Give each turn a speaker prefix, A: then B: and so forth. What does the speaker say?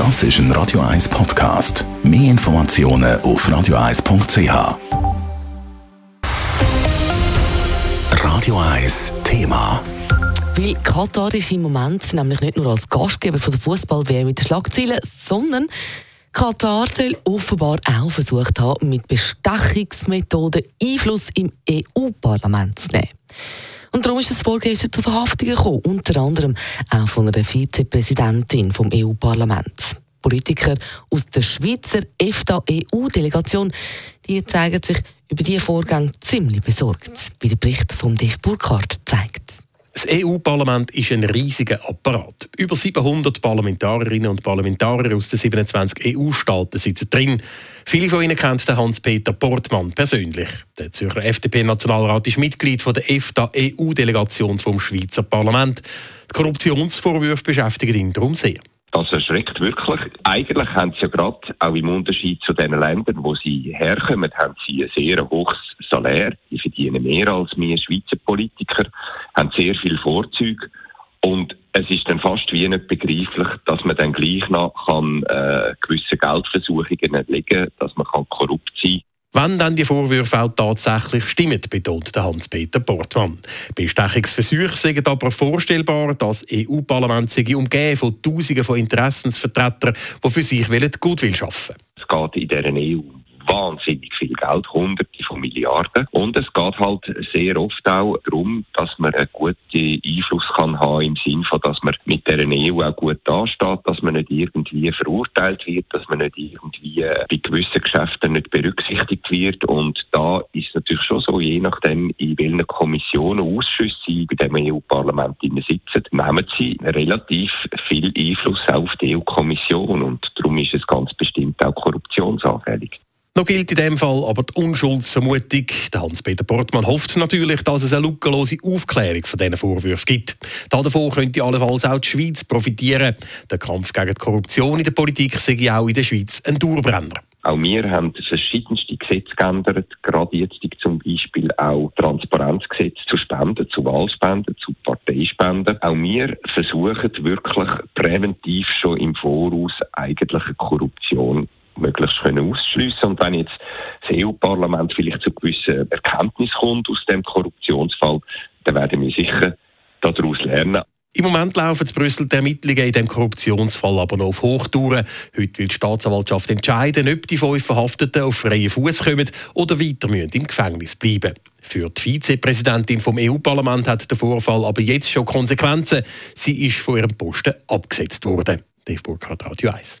A: Das ist ein Radio 1 Podcast. Mehr Informationen auf radio1.ch. Radio 1 Thema.
B: Weil Katar ist im Moment nämlich nicht nur als Gastgeber von der Fußball-WM mit den Schlagzeilen, sondern Katar soll offenbar auch versucht haben, mit Bestechungsmethoden Einfluss im EU-Parlament zu nehmen. Und darum ist es vorgestern zu Verhaftungen gekommen, unter anderem auch von einer Vizepräsidentin vom EU-Parlament. Politiker aus der Schweizer EFTA-EU-Delegation, die zeigen sich über diese Vorgänge ziemlich besorgt, wie der Bericht von Dave Burkhardt.
C: Das EU-Parlament ist ein riesiger Apparat. Über 700 Parlamentarierinnen und Parlamentarier aus den 27 EU-Staaten sitzen drin. Viele von ihnen kennen Hans-Peter Portmann persönlich. Der Zürcher FDP-Nationalrat ist Mitglied der EFTA-EU-Delegation vom Schweizer Parlament. Die Korruptionsvorwürfe beschäftigen ihn darum sehr.
D: Das erschreckt wirklich. Eigentlich haben sie ja gerade, auch im Unterschied zu den Ländern, wo sie herkommen, haben sie ein sehr hohes Salär. Die verdienen mehr als wir Schweizer Politiker, haben sehr viel Vorzüge. Und es ist dann fast wie nicht begreiflich, dass man dann gleich noch kann, äh, gewisse Geldversuchungen erlegen dass man kann korrupt sein
C: wenn dann die Vorwürfe auch tatsächlich stimmen, betont Hans-Peter Portmann. Bestechungsversuche sind aber vorstellbar, dass das EU-Parlament sich umgeben von Tausenden von Interessensvertretern, die für sich Gutwill schaffen wollen.
D: Es geht in dieser EU wahnsinnig viel Geld, hunderte von Milliarden. Und es geht halt sehr oft auch darum, dass man einen guten Einfluss kann haben im Sinne von, dass man mit der EU auch gut dasteht, dass man nicht irgendwie verurteilt wird, dass man nicht irgendwie bei gewissen Geschäften nicht berücksichtigt wird. Und da ist natürlich schon so, je nachdem, in welchen Kommissionen, Ausschüssen sie bei dem EU-Parlament sitzen, nehmen sie relativ viel Einfluss auf die EU-Kommission. Und darum ist es ganz bestimmt auch korruptionsanfällig.
C: Noch gilt in dem Fall aber die Unschuldsvermutung. Hans-Peter Portmann hofft natürlich, dass es eine lückenlose Aufklärung von diesen Vorwürfen gibt. Davon könnte allenfalls auch die Schweiz profitieren. Der Kampf gegen die Korruption in der Politik sei auch in der Schweiz ein Dauerbrenner.
D: Auch wir haben verschiedenste Gesetze geändert, gerade jetzt zum Beispiel auch Transparenzgesetz zu Spenden, zu Wahlspenden, zu Parteispenden. Auch wir versuchen wirklich präventiv schon im Voraus eigentliche Korruption können ausschliessen. Und wenn jetzt das EU-Parlament vielleicht zu gewissen Erkenntnis kommt aus dem Korruptionsfall, dann werden wir sicher daraus lernen.
C: Im Moment laufen in Brüssel die Ermittlungen in diesem Korruptionsfall aber noch auf Hochtouren. Heute will die Staatsanwaltschaft entscheiden, ob die fünf Verhafteten auf freien Fuß kommen oder weiter müssen im Gefängnis bleiben. Für die Vizepräsidentin vom EU-Parlament hat der Vorfall aber jetzt schon Konsequenzen. Sie ist von ihrem Posten abgesetzt worden. Dave Burkhardt, Radio 1.